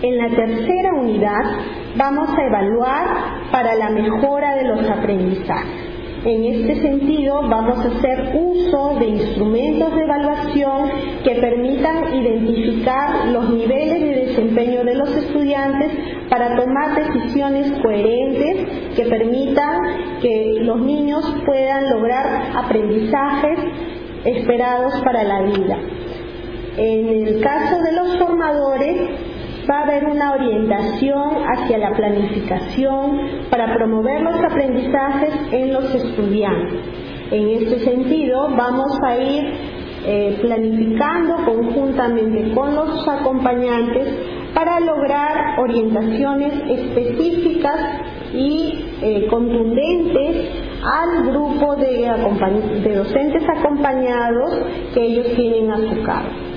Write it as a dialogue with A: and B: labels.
A: En la tercera unidad vamos a evaluar para la mejora de los aprendizajes. En este sentido, vamos a hacer uso de instrumentos de evaluación que permitan identificar los niveles de desempeño de los estudiantes para tomar decisiones coherentes que permitan que los niños puedan lograr aprendizajes esperados para la vida. En el caso de los va a haber una orientación hacia la planificación para promover los aprendizajes en los estudiantes. En este sentido, vamos a ir eh, planificando conjuntamente con los acompañantes para lograr orientaciones específicas y eh, contundentes al grupo de docentes acompañados que ellos tienen a su cargo.